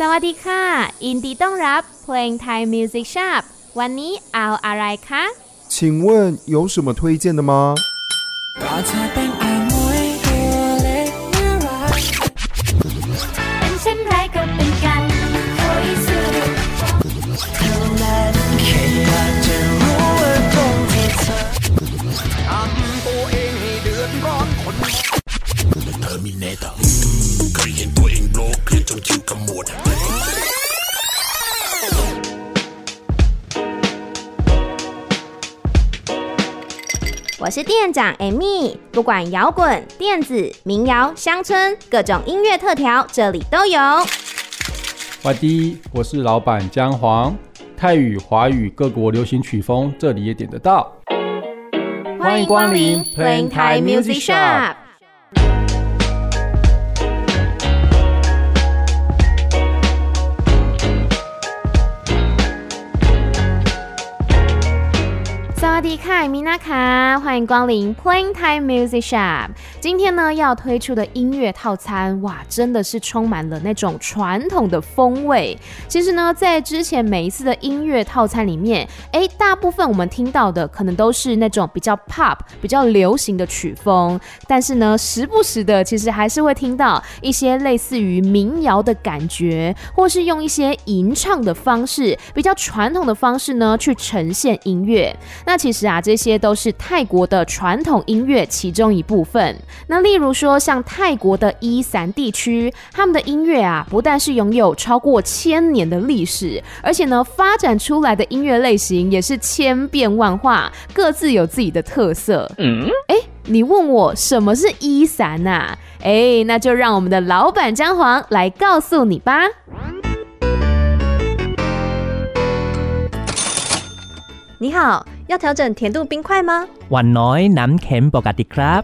สวัสดีค่ะยินดีต้อนรับเพลงไทย Music Shop วันนี้เอาอะไรคะ请问有什么推荐的吗 是店长 Amy，不管摇滚、电子、民谣、乡村，各种音乐特调，这里都有。外地，我是老板姜黄，泰语、华语各国流行曲风，这里也点得到。欢迎光临 Playing Thai Music Shop。迪卡，米娜卡，欢迎光临 playingtime Music Shop。今天呢，要推出的音乐套餐，哇，真的是充满了那种传统的风味。其实呢，在之前每一次的音乐套餐里面，哎，大部分我们听到的可能都是那种比较 pop、比较流行的曲风，但是呢，时不时的，其实还是会听到一些类似于民谣的感觉，或是用一些吟唱的方式，比较传统的方式呢，去呈现音乐。那其实啊，这些都是泰国的传统音乐其中一部分。那例如说，像泰国的伊伞地区，他们的音乐啊，不但是拥有超过千年的历史，而且呢，发展出来的音乐类型也是千变万化，各自有自己的特色。嗯，哎，你问我什么是伊伞啊？哎，那就让我们的老板姜黄来告诉你吧。你好。要调整甜度冰块吗？วันน้อยน้ำเค็มปกติครับ。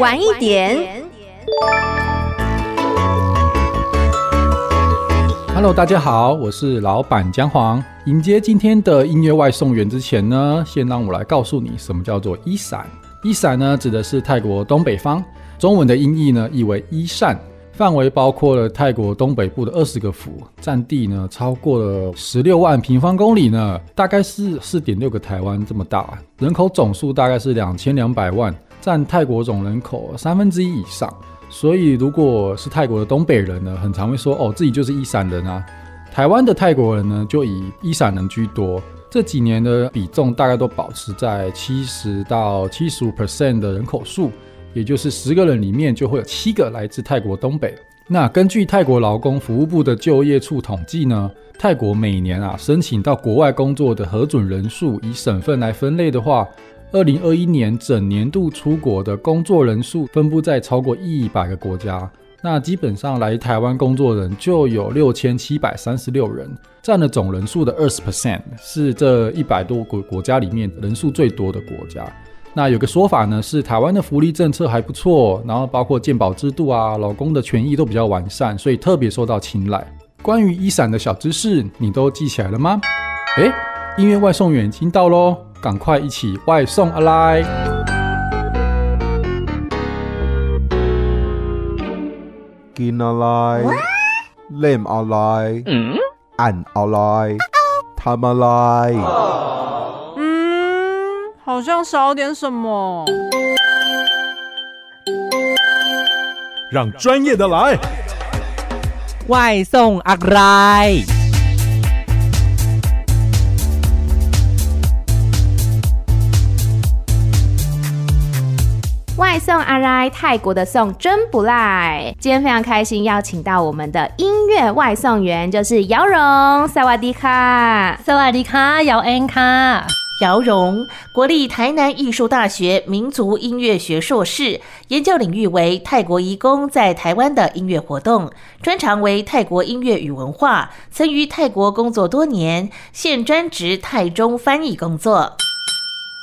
晚一点。Hello，大家好，我是老板姜黄。迎接今天的音乐外送员之前呢，先让我来告诉你什么叫做伊伞。伊伞呢，指的是泰国东北方，中文的音译呢，译为伊善。范围包括了泰国东北部的二十个府，占地呢超过了十六万平方公里呢，大概是四点六个台湾这么大，人口总数大概是两千两百万，占泰国总人口三分之一以上。所以如果是泰国的东北人呢，很常会说哦，自己就是伊散人啊。台湾的泰国人呢，就以伊散人居多。这几年的比重大概都保持在七十到七十五 percent 的人口数。也就是十个人里面就会有七个来自泰国东北。那根据泰国劳工服务部的就业处统计呢，泰国每年啊申请到国外工作的核准人数，以省份来分类的话，二零二一年整年度出国的工作人数分布在超过一百个国家。那基本上来台湾工作人就有六千七百三十六人，占了总人数的二十 percent，是这一百多个国家里面人数最多的国家。那有个说法呢，是台湾的福利政策还不错，然后包括健保制度啊，劳工的权益都比较完善，所以特别受到青睐。关于一闪的小知识，你都记起来了吗？诶，音乐外送员已经到喽，赶快一起外送啊来！进来，lem 啊来，按啊来，他们来。好像少点什么，让专业的来。外送阿来，外送阿来，泰国的送真不赖。今天非常开心，邀请到我们的音乐外送员，就是姚荣。萨瓦迪卡，萨瓦迪卡，姚恩卡。姚荣，国立台南艺术大学民族音乐学硕士，研究领域为泰国移工在台湾的音乐活动，专长为泰国音乐与文化，曾于泰国工作多年，现专职泰中翻译工作。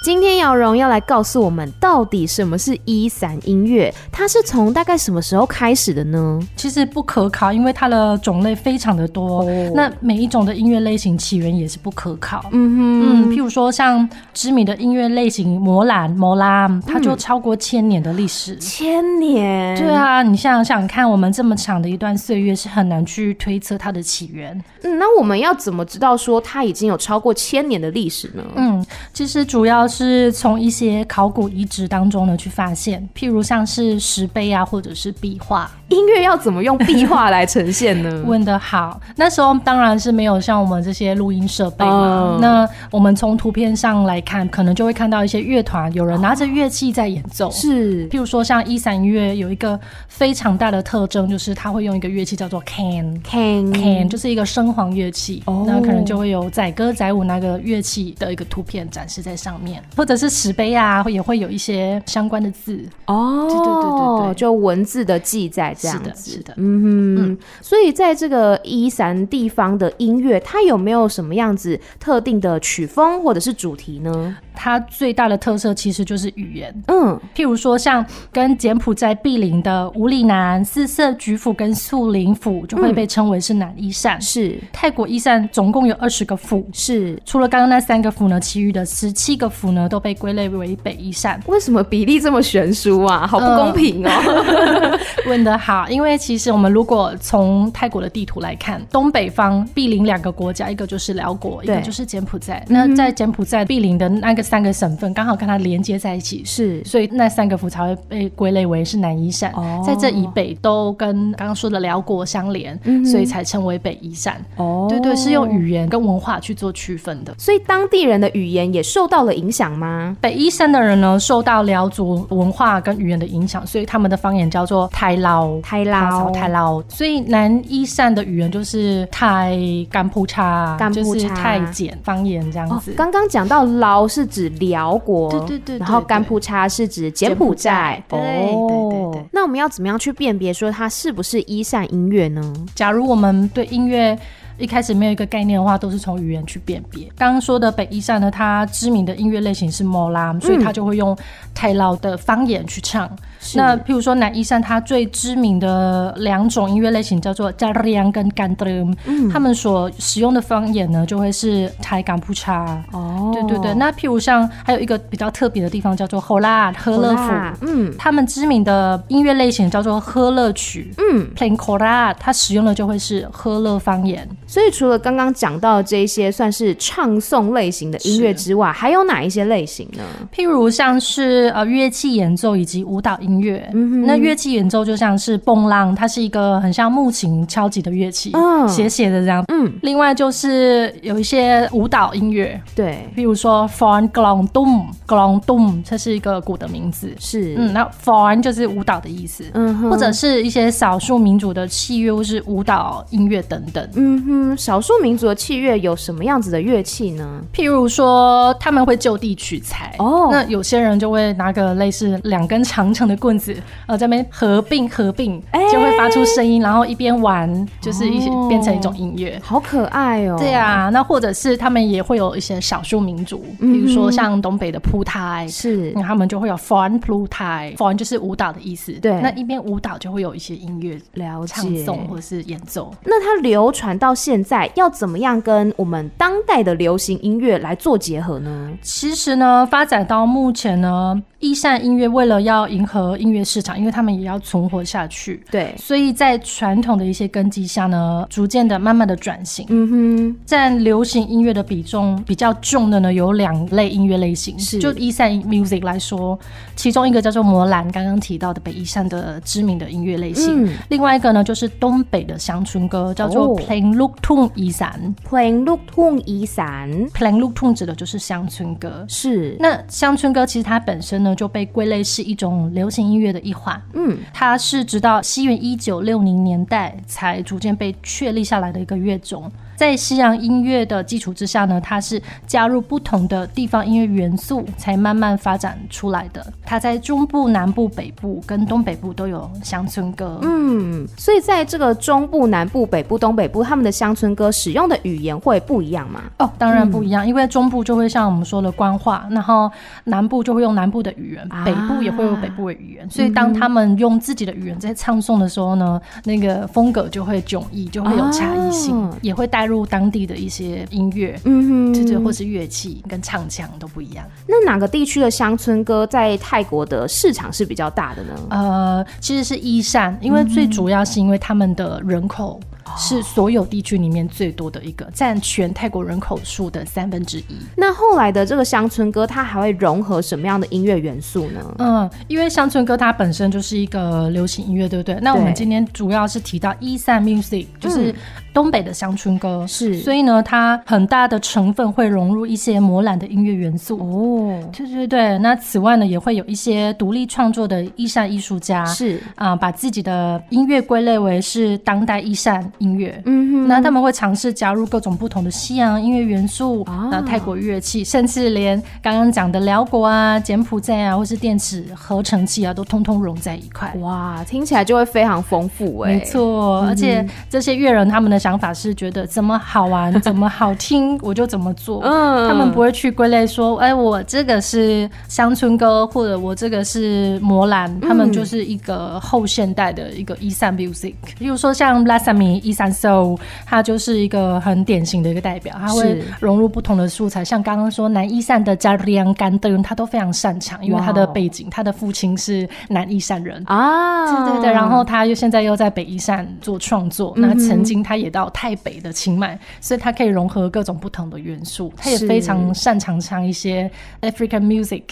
今天姚荣要来告诉我们，到底什么是一散音乐？它是从大概什么时候开始的呢？其实不可考，因为它的种类非常的多。哦、那每一种的音乐类型起源也是不可考。嗯哼，嗯，譬如说像知名的音乐类型摩兰摩拉，它就超过千年的历史。嗯、千年？对啊，你想想看，我们这么长的一段岁月是很难去推测它的起源。嗯，那我们要怎么知道说它已经有超过千年的历史呢？嗯，其实主要是从一些考古遗址当中呢去发现，譬如像是石碑啊，或者是壁画。音乐要怎么用壁画来呈现呢？问得好，那时候当然是没有像我们这些录音设备嘛。Oh. 那我们从图片上来看，可能就会看到一些乐团，有人拿着乐器在演奏。是，oh. 譬如说像一三音乐有一个非常大的特征，就是它会用一个乐器叫做 can，can，can 就是一个声簧乐器。哦，oh. 那可能就会有载歌载舞那个乐器的一个图片展示在上面，或者是石碑啊，也会有一些相关的字。哦，oh. 对对对对对，就文字的记载。这样子，是的，是的，嗯哼，嗯，所以在这个伊散地方的音乐，它有没有什么样子特定的曲风或者是主题呢？它最大的特色其实就是语言，嗯，譬如说像跟柬埔寨毗邻的武里南、四色菊府跟素林府，就会被称为是南伊善。是泰国伊善总共有二十个府，是除了刚刚那三个府呢，其余的十七个府呢都被归类为北伊善。为什么比例这么悬殊啊？好不公平哦！呃、问得好，因为其实我们如果从泰国的地图来看，东北方毗邻两个国家，一个就是辽国，一个就是柬埔寨。嗯、那在柬埔寨毗邻的那个。三个省份刚好跟它连接在一起，是，所以那三个府才会被归类为是南伊山。哦，在这以北都跟刚刚说的辽国相连，嗯、所以才称为北伊山。哦，对对，是用语言跟文化去做区分的。所以当地人的语言也受到了影响吗？北伊山的人呢，受到辽族文化跟语言的影响，所以他们的方言叫做泰捞，泰捞，泰捞。所以南伊山的语言就是泰甘普查，就是泰简方言这样子。刚刚讲到捞是。指辽国，对对对，对，然后甘普查是指柬埔寨，对对对对。那我们要怎么样去辨别说它是不是伊善音乐呢？假如我们对音乐一开始没有一个概念的话，都是从语言去辨别。刚刚说的北伊善呢，它知名的音乐类型是莫拉，所以它就会用泰老的方言去唱。是那譬如说南伊散，它最知名的两种音乐类型叫做加里昂跟甘德姆，嗯，他们所使用的方言呢，就会是台港普查。哦，对对对。那譬如像还有一个比较特别的地方叫做 Hola 喝乐府，嗯，他们知名的音乐类型叫做喝乐曲，嗯，Plain Kora，，它使用的就会是喝乐方言。所以除了刚刚讲到的这一些算是唱诵类型的音乐之外，还有哪一些类型呢？譬如像是呃乐器演奏以及舞蹈音乐。音乐，嗯、那乐器演奏就像是蹦浪，它是一个很像木琴敲击的乐器，嗯，斜斜的这样。嗯，另外就是有一些舞蹈音乐，对，比如说 Fawn Glong Dum，Glong Dum，这是一个鼓的名字，是，嗯，那 Fawn 就是舞蹈的意思，嗯哼，或者是一些少数民族的器乐或是舞蹈音乐等等，嗯哼，少数民族的器乐有什么样子的乐器呢？譬如说他们会就地取材，哦，那有些人就会拿个类似两根长长的。棍子，呃，在那边合并合并，就会发出声音，欸、然后一边玩，就是一些变成一种音乐，好可爱哦。对啊，那或者是他们也会有一些少数民族，比如说像东北的铺台，是，他们就会有 Fawn 铺台，Fawn 就是舞蹈的意思。对，那一边舞蹈就会有一些音乐了唱诵或者是演奏。那它流传到现在，要怎么样跟我们当代的流行音乐来做结合呢？其实呢，发展到目前呢，伊扇音乐为了要迎合音乐市场，因为他们也要存活下去，对，所以在传统的一些根基下呢，逐渐的、慢慢的转型。嗯哼，占流行音乐的比重比较重的呢，有两类音乐类型。是，就一扇 music 来说，其中一个叫做摩兰，刚刚提到的北一扇的知名的音乐类型。嗯，另外一个呢，就是东北的乡村歌，叫做 Plain Luktong 伊散。Plain Luktong 伊散，Plain look tune 指的就是乡村歌。是，那乡村歌其实它本身呢，就被归类是一种流行音乐的一环，嗯，它是直到西元一九六零年代才逐渐被确立下来的一个乐种。在西洋音乐的基础之下呢，它是加入不同的地方音乐元素，才慢慢发展出来的。它在中部、南部、北部跟东北部都有乡村歌。嗯，所以在这个中部、南部、北部、东北部，他们的乡村歌使用的语言会不一样吗？哦，当然不一样，嗯、因为中部就会像我们说的官话，然后南部就会用南部的语言，啊、北部也会有北部的语言。所以当他们用自己的语言在唱诵的时候呢，那个风格就会迥异，就会有差异性，啊、也会带入当地的一些音乐，嗯哼，这这或是乐器跟唱腔都不一样。那哪个地区的乡村歌在泰国的市场是比较大的呢？呃，其实是伊善，因为最主要是因为他们的人口。是所有地区里面最多的一个，占全泰国人口数的三分之一。那后来的这个乡村歌，它还会融合什么样的音乐元素呢？嗯，因为乡村歌它本身就是一个流行音乐，对不对？那我们今天主要是提到 Esan Music，就是东北的乡村歌，是。所以呢，它很大的成分会融入一些摩兰的音乐元素。哦，对对对。那此外呢，也会有一些独立创作的 Esan 艺术家，是啊、呃，把自己的音乐归类为是当代 Esan。音乐，嗯哼，那他们会尝试加入各种不同的西洋音乐元素，啊，泰国乐器，甚至连刚刚讲的辽国啊、柬埔寨啊，或是电子合成器啊，都通通融在一块。哇，听起来就会非常丰富哎。没错，嗯，而且这些乐人他们的想法是觉得怎么好玩、怎么好听，我就怎么做。嗯，他们不会去归类说，哎，我这个是乡村歌，或者我这个是摩兰，他们就是一个后现代的一个 Esan music。比如说像 Blessamy。Esan Soul，它就是一个很典型的一个代表，它会融入不同的素材，像刚刚说南伊善的 Jarian Gandern，他都非常擅长，因为他的背景，他的父亲是南伊善人啊，对对对，然后他又现在又在北伊善做创作，那曾经他也到泰北的清迈，所以他可以融合各种不同的元素，他也非常擅长唱一些 African music，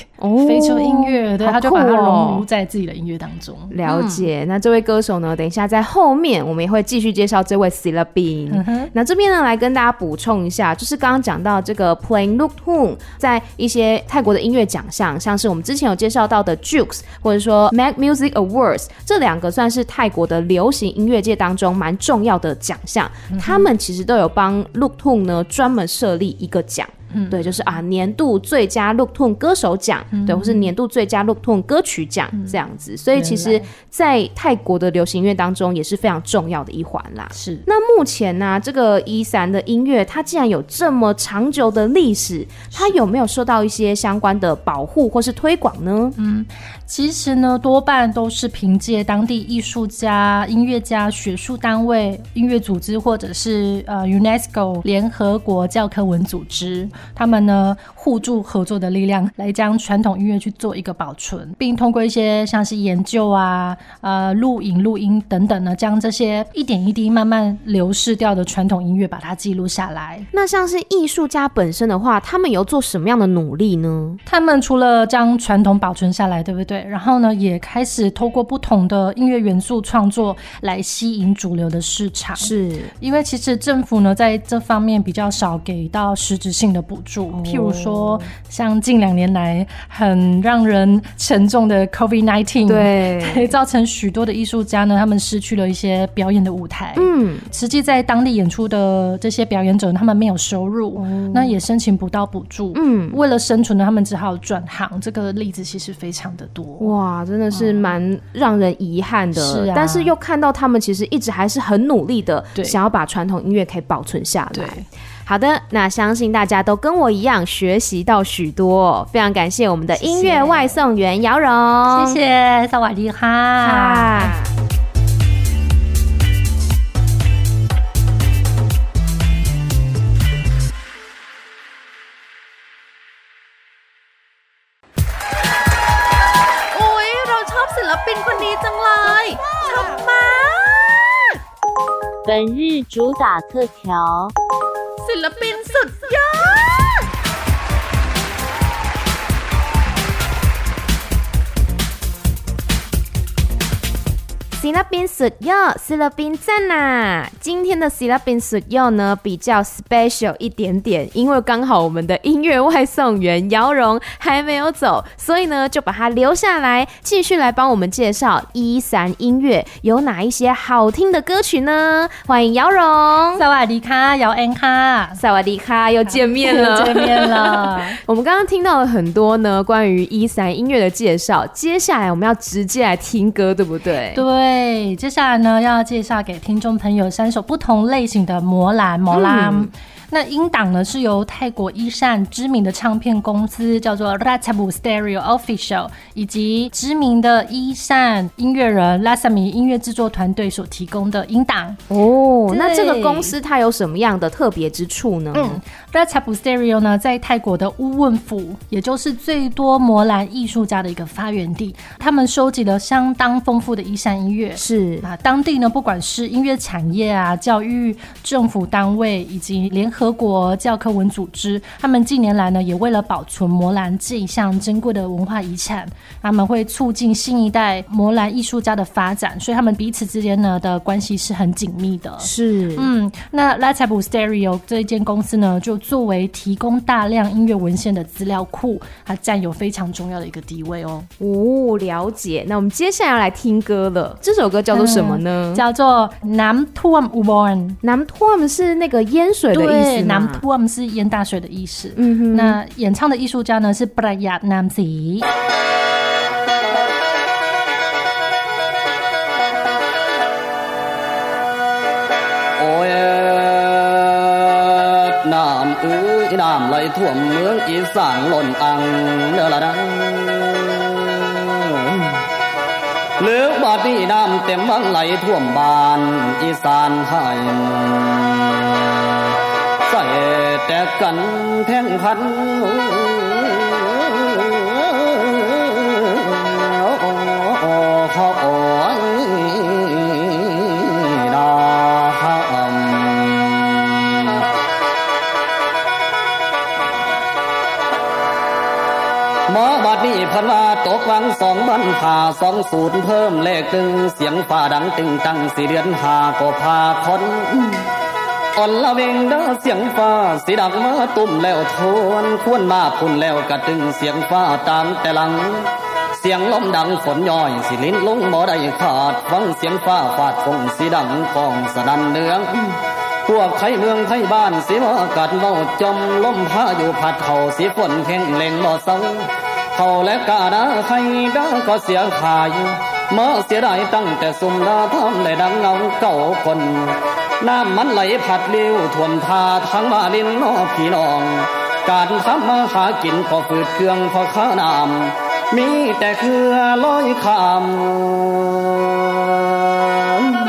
非洲音乐，对，他就把它融入在自己的音乐当中。了解，那这位歌手呢，等一下在后面我们也会继续介绍。这位 c e l a b i n、嗯、那这边呢，来跟大家补充一下，就是刚刚讲到这个 Playing Lukthung，在一些泰国的音乐奖项，像是我们之前有介绍到的 Jukes，或者说 Mag Music Awards，这两个算是泰国的流行音乐界当中蛮重要的奖项，嗯、他们其实都有帮 Lukthung 呢专门设立一个奖。嗯，对，就是啊，年度最佳 Look Tune 歌手奖，嗯、对，或是年度最佳 Look Tune 歌曲奖、嗯、这样子。所以其实，在泰国的流行音乐当中也是非常重要的一环啦。是。那目前呢、啊，这个 Esan 的音乐，它既然有这么长久的历史，它有没有受到一些相关的保护或是推广呢？嗯，其实呢，多半都是凭借当地艺术家、音乐家、学术单位、音乐组织，或者是呃 UNESCO 联合国教科文组织。他们呢，互助合作的力量，来将传统音乐去做一个保存，并通过一些像是研究啊、呃录影、录音等等呢，将这些一点一滴慢慢流逝掉的传统音乐把它记录下来。那像是艺术家本身的话，他们有做什么样的努力呢？他们除了将传统保存下来，对不对？然后呢，也开始透过不同的音乐元素创作来吸引主流的市场。是因为其实政府呢在这方面比较少给到实质性的。补助，譬如说，像近两年来很让人沉重的 COVID-19，对，造成许多的艺术家呢，他们失去了一些表演的舞台。嗯，实际在当地演出的这些表演者，他们没有收入，嗯、那也申请不到补助。嗯，为了生存呢，他们只好转行。这个例子其实非常的多。哇，真的是蛮让人遗憾的。是啊，但是又看到他们其实一直还是很努力的，想要把传统音乐可以保存下来。对。好的，那相信大家都跟我一样学习到许多，非常感谢我们的音乐外送员姚荣，谢谢，萨瓦迪卡。本日主打特调。ศิลปินสุดยอด ศิลปินสุดยอศิลปิน赞啦！今天的ศิลปินสุดยอ呢比较 special 一点点，因为刚好我们的音乐外送员姚荣还没有走，所以呢就把他留下来，继续来帮我们介绍一闪音乐有哪一些好听的歌曲呢？欢迎姚荣，萨瓦迪卡，姚恩卡，萨瓦迪卡，又见面了，见面了。我们刚刚听到了很多呢关于一闪音乐的介绍，接下来我们要直接来听歌，对不对？对， 接下来呢要介绍给听众朋友三首不同类型的魔兰魔兰。那音档呢是由泰国一扇知名的唱片公司叫做 Ratchabu Stereo Official，以及知名的一扇音乐人 Lasami 音乐制作团队所提供的音档。哦，那这个公司它有什么样的特别之处呢？嗯，Ratchabu Stereo 呢在泰国的乌汶府，也就是最多摩兰艺术家的一个发源地，他们收集了相当丰富的一扇音乐。是啊，当地呢不管是音乐产业啊、教育、政府单位以及联合。德国教科文组织，他们近年来呢，也为了保存摩兰这一项珍贵的文化遗产，他们会促进新一代摩兰艺术家的发展，所以他们彼此之间呢的关系是很紧密的。是，嗯，那 Ratchabu Stereo 这一间公司呢，就作为提供大量音乐文献的资料库，它占有非常重要的一个地位哦。哦，了解。那我们接下来要来听歌了，这首歌叫做什么呢？嗯、叫做 Nam Tuam Uborn。Nam Tuam 是那个淹水的意思。南图我们是淹大水的意思。嗯哼，那演唱的艺术家呢是 Prayat Namsi。哦耶，南乌南来土门一上轮昂了啦啦，了巴地南点往来土班一山海。在的กันแข่งขันเขาอ่อยดาหมอบัดนี้พันว่าตกวังสองบันผ่าสองศูนย์เพิ่มเลขตึงเสียงฟ้าดังตึงตั้งสี่เดือนหาก็พาคน อ่อนละเวงเด้อเสียงฟ้าสีดังมาตุ่มแล้วทวนควรมาพุ่นแล้วกระตึงเสียงฟ้าตามแต่หลัง เสียงลมดังฝนย่อยสิลิ้นลงบ่ได้ขาดฟังเสียงฟ้าฟาดฟงสีดังกองสดันเนืองพวกไทยเมืองไทยบ้านสิว่ากัดเมาจมลมพาอยู่ผัดเข่าสีฝนแข็งเล็งบ่เศร้าเขาและกาดาใครดาก็เสียขายเมาเสียดายตั้งแต่สุมดาทำได้ดังเงาเก่าคน น้ำมันไหลผัดเลี้ยวท่วมทาทั้งมาลินนอพี่น้อง การทำมาหากินพอฝืดเครื่องพอข้าน้ำมีแต่เครือลอยคำ所以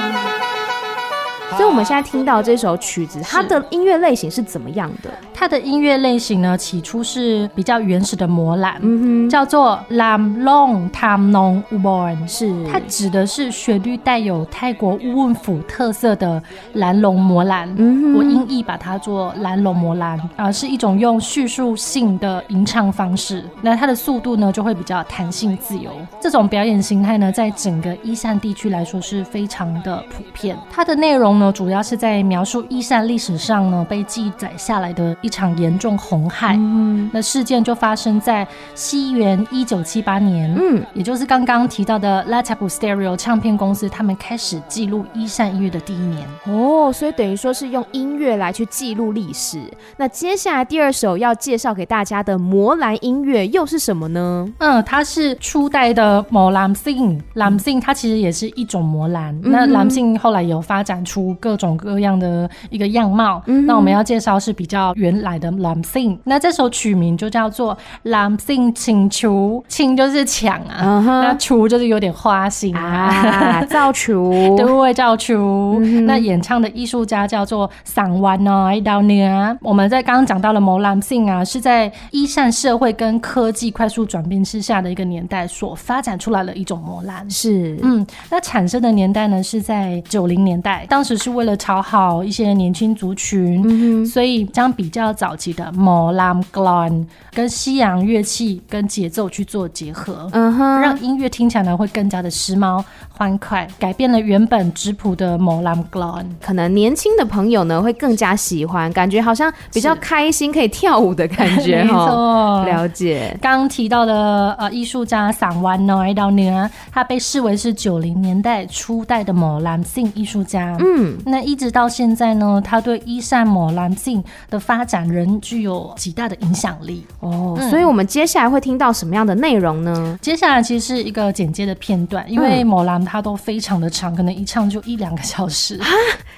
我们现在听到这首曲子，它的音乐类型是怎么样的？它的音乐类型呢，起初是比较原始的魔蓝，嗯哼，叫做 Lam Long Tam Nong Ubon，是它指的是旋律带有泰国乌汶府特色的蓝龙魔蓝，嗯哼，我音译把它做蓝龙魔蓝啊，是一种用叙述性的吟唱方式，那它的速度呢就会比较弹性自由。这种表演形态呢，在整个伊善地区来说是非常的普遍。它的内容呢，主要是在描述伊善历史上呢被记载下来的一场严重洪害。嗯，那事件就发生在西元一九七八年。嗯，也就是刚刚提到的 Ratchabu Stereo 唱片公司，他们开始记录伊善音乐的第一年。哦，所以等于说是用音乐来去记录历史。那接下来第二首要介绍给大家的魔兰音乐又是什么呢？嗯，它是初代的魔蓝性。蓝性它其实也是一种魔蓝。嗯、那蓝信后来有发展出各种各样的一个样貌。嗯，那我们要介绍是比较原来的蓝性。那这首曲名就叫做蓝性请求，请就是抢啊，嗯、那求就是有点花心啊，造雏，对，造雏。那演唱的艺术家叫做桑万奈道尼啊。我们在刚刚讲到了魔蓝性啊，是在一善社会跟科技快速转变之下的一个年代所发展出来的一种摩蓝。是，嗯，那产生的年代呢是在九零年代，当时是为为了讨好一些年轻族群，嗯、所以将比较早期的 Molam glon 跟西洋乐器跟节奏去做结合，嗯哼，让音乐听起来呢会更加的时髦欢快，改变了原本质朴的 Molam glon，可能年轻的朋友呢会更加喜欢，感觉好像比较开心，可以跳舞的感觉，没错，了解。刚提到的呃艺术家桑万诺到呢，他被视为是九零年代初代的莫兰性艺术家，嗯，那一直到现在呢，他对伊善某兰性的发展仍具有极大的影响力哦。所以，我们接下来会听到什么样的内容呢？接下来其实是一个简介的片段，因为某兰它都非常的长，可能一唱就一两个小时啊，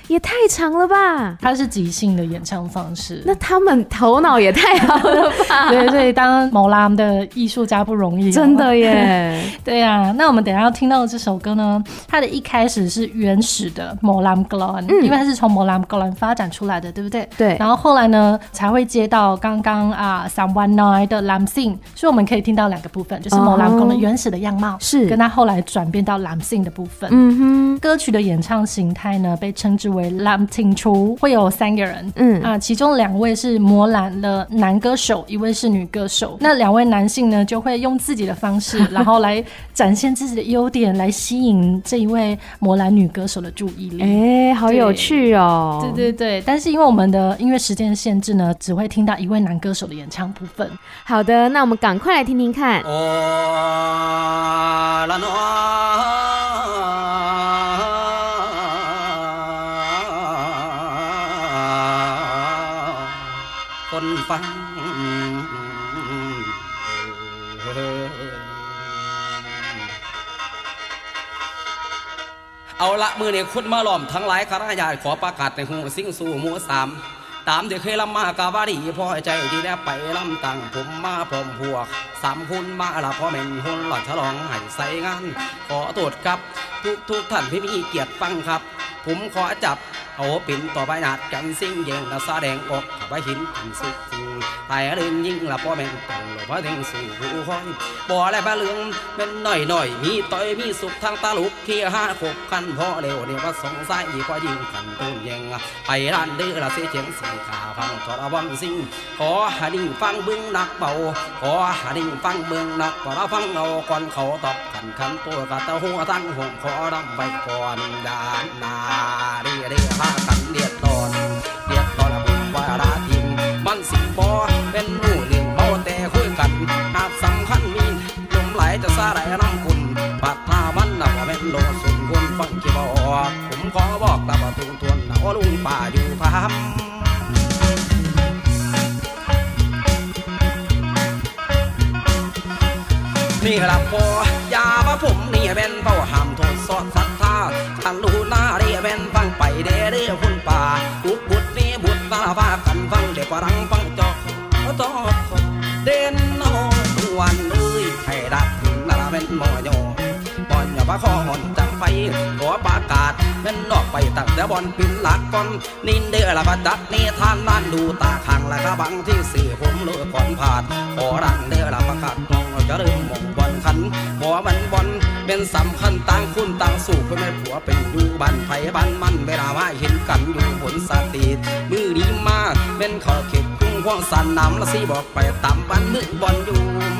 也太长了吧？他是即兴的演唱方式，那他们头脑也太好了吧？对，所以当莫兰的艺术家不容易，真的耶。对啊，那我们等一下要听到的这首歌呢，它的一开始是原始的 Molam Glan，嗯，因为它是从 Molam Glan 发展出来的，对不对？对。然后后来呢，才会接到刚刚啊 Someone Night 的 Lamsing，所以我们可以听到两个部分，就是 Molam Glan 的原始的样貌，是跟它后来转变到 Lamsing 的部分。嗯哼。歌曲的演唱形态呢，被称之为 Lam Ting Chu，会有三个人，嗯啊，其中两位是魔兰的男歌手，一位是女歌手。那两位男性呢，就会用自己的方式，然后来展现自己的优点，来吸引这一位魔兰女歌手的注意力。哎，好有趣哦！对对对，但是因为我们的音乐时间的限制呢，只会听到一位男歌手的演唱部分。好的，那我们赶快来听听看。 เอาละมือเนี่ยคุณมาหล่อมทั้งหลายข้าราชการขอประกาศในหูสิ่งสู่หมูสามตามที่เคยลำมากาวาดีพ่อใจที่ได้ไปลำตังผมมาพร้อมพวกสามคุณมาละพ่อเม่นหุ่นหลอดฉลองให้ใส่งาน ขอตรวจครับ ทุกทุกท่านที่มีเกียรติฟังครับ ผมขอจับ เอาปิ่นต่อไปนาดกันสิ่งเย่งและแสดงออกไว้หินถึงสุด ไต่เรื่องยิ่งละพ่อแม่ต้องหลบพระถึงสู่ผู้คอยบ่อและบ้าเรื่องเป็นหน่อยหน่อยมีต่อยมีสุขทางตาลุกเคียห้าขบคันพ่อเร็วเนี่ยว่าสงสัยก็ยิ่งกันต้นยังไปร้านเดือละเสียเจียงสีขาฟังทรวันสิ่งขอหาดิ่งฟังเบื้องนักเบาขอหาดิ่งฟังเบื้องนักก็เราฟังเอาก่อนเขาตอบขันขันตัวกับตาหัวตั้งหงขอรำไปก่อนดานนาเรียเรียพากันเรียดต่อ ป่าอยู่พามนี่ละพอยาว่าผมนี่เป็นเป้าห้ามโทษสอดศรัทธาทันรู้หน้าเรียเป็นฟังไปเด้เด้คุณป่าบุกบุดนี่บุดตาว่ากันฟังเด็กว่ารังฟังจอกจอกเด่นโนทุวันเอ้ยให้ดับถึงนาเป็นมอยบอลอย่าว่าข้อหอนจังไฟขอประกาศ เป็นนอกไปตั้งแต่บอลปินหลักก่อนนินเดือละประจัดนี่ท่านนั่นดูตาขังและก็บังที่สี่ผมเลือกก่อนผานขอรันเดือละประกาศมองจะเริ่มมองบอลขันบ่มันบอลเป็นสำคัญต่างคุณต่างสู่เพื่อไม่ผัวเป็นอยู่บ้านไผ่บ้านมันเวลาว่าเห็นกันอยู่บนสตีดมือดีมากเป็นขอเข็ดคุ้งห่วงสันน้ำละสิบอกไปตามบ้านมือบอลอยู่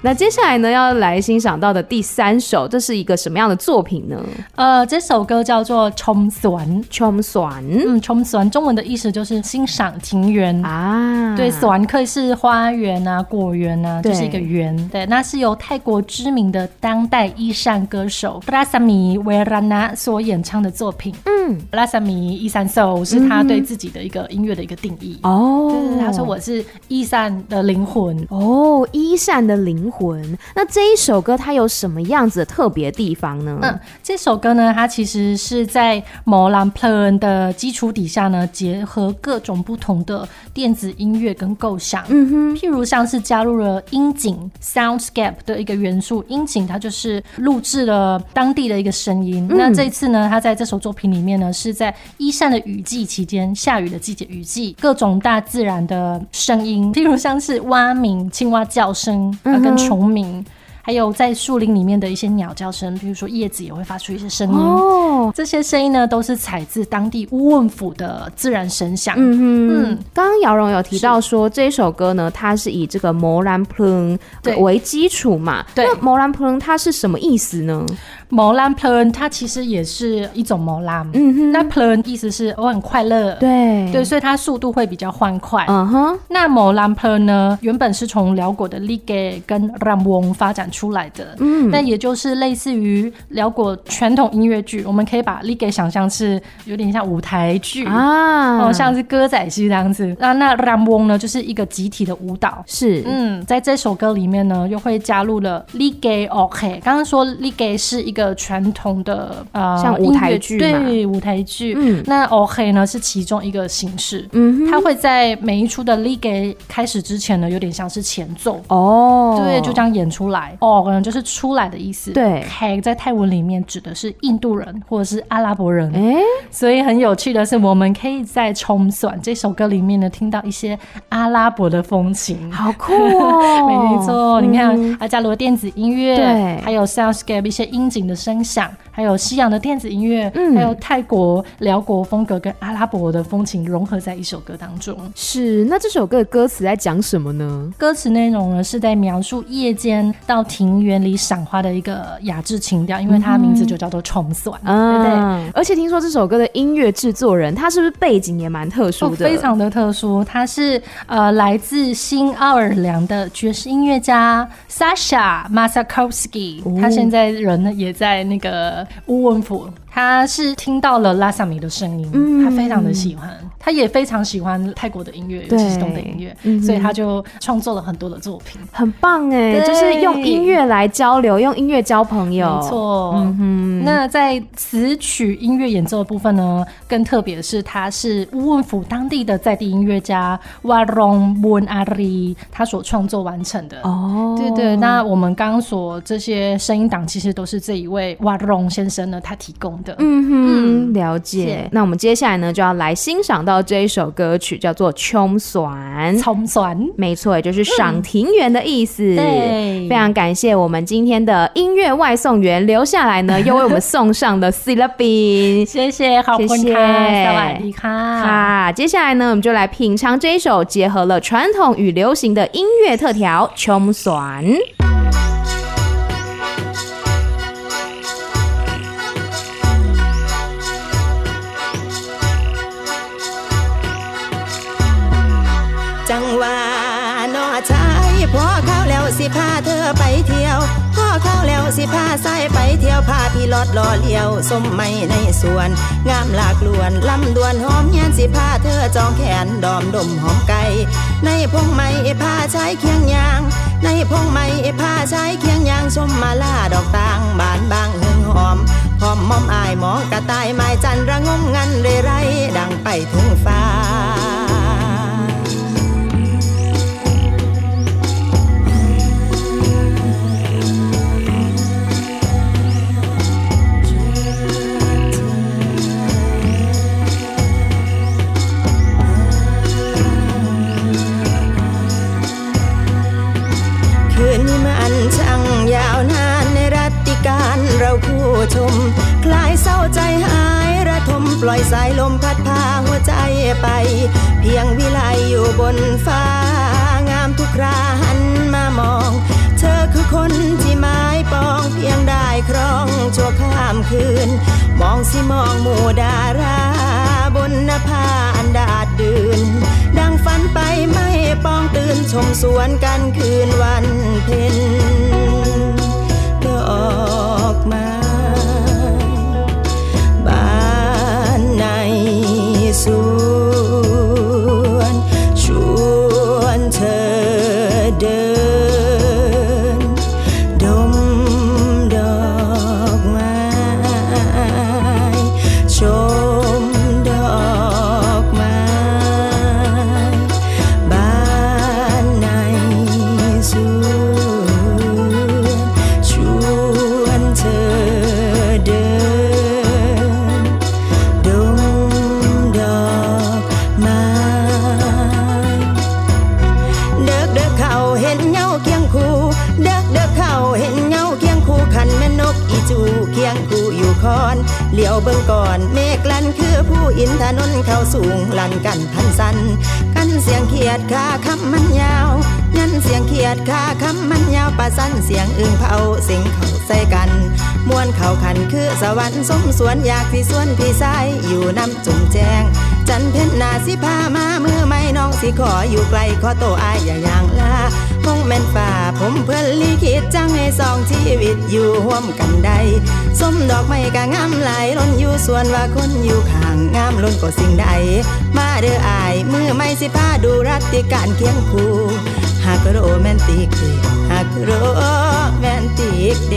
那接下来呢，要来欣赏到的第三首，这是一个什么样的作品呢？呃，这首歌叫做《冲酸冲酸》，嗯，冲酸中文的意思就是欣赏庭园啊。对，酸可以是花园啊、果园啊，就是一个园。对，那是由泰国知名的当代伊善歌手布拉萨米维拉纳所演唱的作品。嗯，布拉萨米伊善 soul 是他对自己的一个音乐的一个定义。哦，对，他说我是伊善的灵魂。哦，伊善的灵魂。魂，那这一首歌它有什么样子的特别地方呢？嗯，这首歌呢，它其实是在 Molam Plan 的基础底下呢，结合各种不同的电子音乐跟构想。嗯哼，譬如像是加入了音景 （soundscape） 的一个元素，音景它就是录制了当地的一个声音。嗯、那这次呢，它在这首作品里面呢，是在伊善的雨季期间，下雨的季节，雨季各种大自然的声音，譬如像是蛙鸣、青蛙叫声，啊，跟虫鸣。还有在树林里面的一些鸟叫声，比如说叶子也会发出一些声音。哦，这些声音呢，都是采自当地乌汶府的自然声响。嗯哼嗯，刚刚姚蓉有提到说这首歌呢，它是以这个摩兰普隆为基础嘛？对，那摩兰普隆它是什么意思呢？摩兰 plan 它其实也是一种摩兰，嗯哼，那 plan 意思是我很快乐，对对，所以它速度会比较欢快，嗯哼。那摩兰 plan 呢，原本是从辽国的 Lige 跟 Ramwong 发展出来的，嗯，那也就是类似于辽国传统音乐剧，我们可以把 Lige 想象是有点像舞台剧啊，哦，像是歌仔戏这样子。那那 Ramwong 呢，就是一个集体的舞蹈，是，嗯，在这首歌里面呢，又会加入了 Lige OK，刚刚说 Lige 是一个。传统的呃，像舞台剧对舞台剧，嗯，那 OK 呢是其中一个形式，嗯，它会在每一出的 Lige 开始之前呢，有点像是前奏。哦，对，就这样演出来哦，可能就是出来的意思，对，k，在泰文里面指的是印度人或者是阿拉伯人，哎，所以很有趣的是，我们可以在《冲算》这首歌里面呢听到一些阿拉伯的风情，好酷哦，没错，你看阿加罗电子音乐，对，还有 soundscape 一些音景。的声响，还有西洋的电子音乐，嗯，还有泰国、辽国风格跟阿拉伯的风情融合在一首歌当中。是，那这首歌的歌词在讲什么呢？歌词内容呢是在描述夜间到庭园里赏花的一个雅致情调，因为它的名字就叫做虫算，嗯，对不对？而且听说这首歌的音乐制作人，他是不是背景也蛮特殊的？哦，非常的特殊，他是呃来自新奥尔良的爵士音乐家 Sasha Masakowski，哦，他现在人呢也。在那个乌文府，他是听到了拉萨米的声音，嗯，他非常的喜欢，他也非常喜欢泰国的音乐，尤其是东北音乐，嗯，所以他就创作了很多的作品，很棒哎，就是用音乐来交流，用音乐交朋友，没错。嗯哼，那在词曲音乐演奏的部分呢，更特别的是，他是乌汶府当地的在地音乐家瓦隆文阿里他所创作完成的。哦，对对，那我们刚刚所这些声音档，其实都是这一位瓦隆先生呢，他提供的。嗯哼，了解。那我们接下来呢，就要来欣赏到这一首歌曲，叫做《冲酸》。冲酸，没错，也就是赏庭园的意思。对，非常感谢我们今天的音乐外送员留下来呢，又为我们送上的 c 乐饼。谢谢，好，谢谢，萨瓦迪卡。好，接下来呢，我们就来品尝这一首结合了传统与流行的音乐特调《冲算》。 เลี้ยวสมไม่ในสวน งามหลากลวนลำดวนหอมเงียนสิพาเธอจองแขนดอมดมหอมไก่ในพงไม้พาใช้เคียงยาง ในพงไม้พาใช้เคียงยางชมมาล่าดอกตางบานบางหึงหอมหอมมอมอายมองกระต่ายไม้จันระงมงันเรไรดังไปถึงฟ้า ไป เพียงวิไลอยู่บนฟ้า งามทุกคราหันมามอง เธอคือคนที่ไม้ปองเพียงได้ครองชั่วข้ามคืน มองสิมองหมู่ดาราบนนภาอันดาดดืนดังฝันไปไม่ปองตื่นชมสวนกันคืนวันเพ็ญดอกม วนอยากที่สวนพี่สายอยู่น้ำจุ่มแจง จันเพ็ญนาสิพามามือไม่น้องสิขออยู่ไกลขอโตอายอย่าอย่างลาคงแม่นฝ่าผมเพื่อนลีคิดจังให้สองชีวิตอยู่ร่วมกันได้สมดอกไม้กะงามหลายล้นอยู่ส่วนว่าคนอยู่ข้างงามล้นก็สิ่งใด มาเด้ออายมือไม่สิพาดูรัติการเคียงคู่หากโรแมนติกเดหากโรแมนติกเด